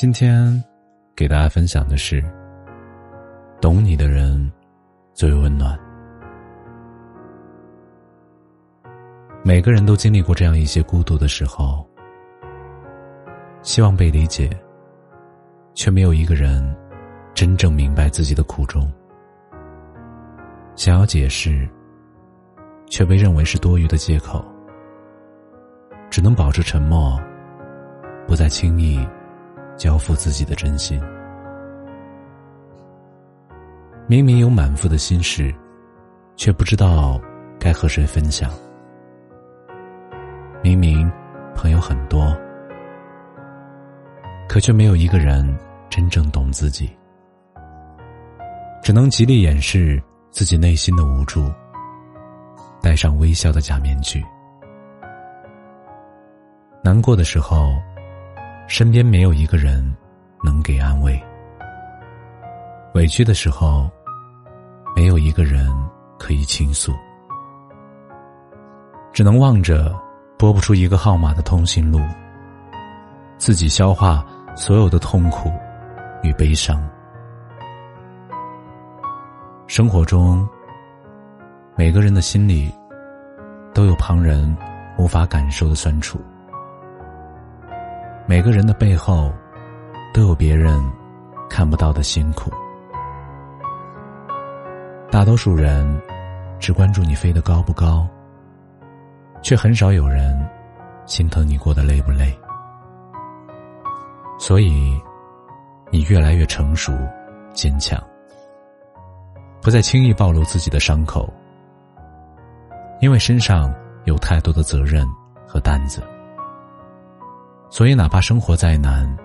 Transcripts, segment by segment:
今天给大家分享的是：懂你的人最温暖。每个人都经历过这样一些孤独的时候，希望被理解，却没有一个人真正明白自己的苦衷。想要解释，却被认为是多余的借口，只能保持沉默，不再轻易。交付自己的真心，明明有满腹的心事，却不知道该和谁分享。明明朋友很多，可却没有一个人真正懂自己，只能极力掩饰自己内心的无助，戴上微笑的假面具。难过的时候。身边没有一个人能给安慰，委屈的时候，没有一个人可以倾诉，只能望着拨不出一个号码的通讯录，自己消化所有的痛苦与悲伤。生活中，每个人的心里都有旁人无法感受的酸楚。每个人的背后，都有别人看不到的辛苦。大多数人只关注你飞得高不高，却很少有人心疼你过得累不累。所以，你越来越成熟、坚强，不再轻易暴露自己的伤口，因为身上有太多的责任和担子。所以，哪怕生活再难，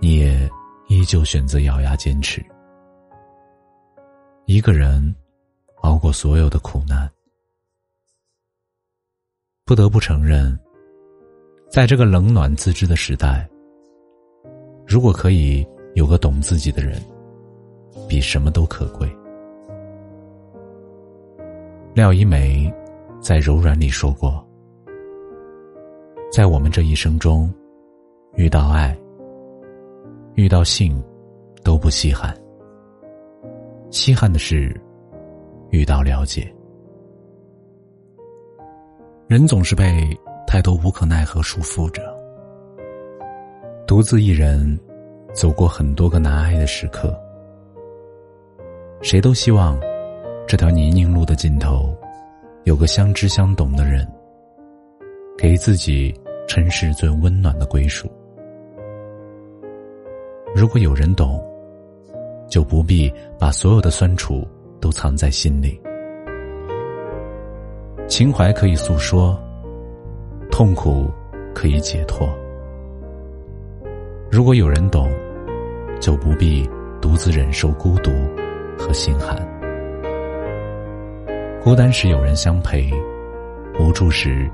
你也依旧选择咬牙坚持。一个人熬过所有的苦难，不得不承认，在这个冷暖自知的时代，如果可以有个懂自己的人，比什么都可贵。廖一梅在《柔软》里说过。在我们这一生中，遇到爱、遇到性，都不稀罕。稀罕的是遇到了解。人总是被太多无可奈何束缚着，独自一人走过很多个难挨的时刻。谁都希望这条泥泞路的尽头，有个相知相懂的人。给自己尘世最温暖的归属。如果有人懂，就不必把所有的酸楚都藏在心里。情怀可以诉说，痛苦可以解脱。如果有人懂，就不必独自忍受孤独和心寒。孤单时有人相陪，无助时。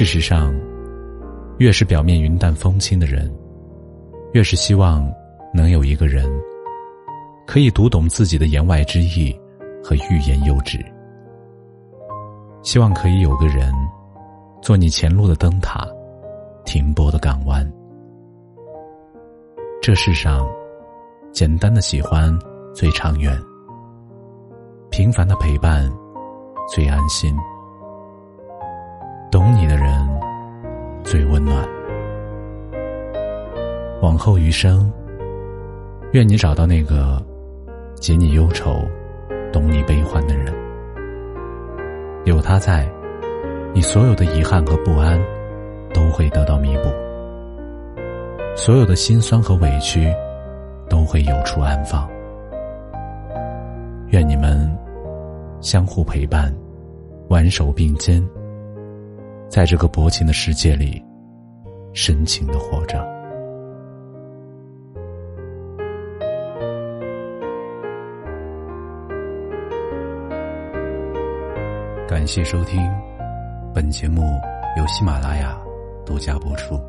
事实上，越是表面云淡风轻的人，越是希望能有一个人可以读懂自己的言外之意和欲言又止。希望可以有个人做你前路的灯塔，停泊的港湾。这世上，简单的喜欢最长远，平凡的陪伴。最安心，懂你的人最温暖。往后余生，愿你找到那个解你忧愁、懂你悲欢的人。有他在，你所有的遗憾和不安都会得到弥补，所有的心酸和委屈都会有处安放。愿你们相互陪伴，挽手并肩，在这个薄情的世界里深情的活着。感谢收听，本节目由喜马拉雅独家播出。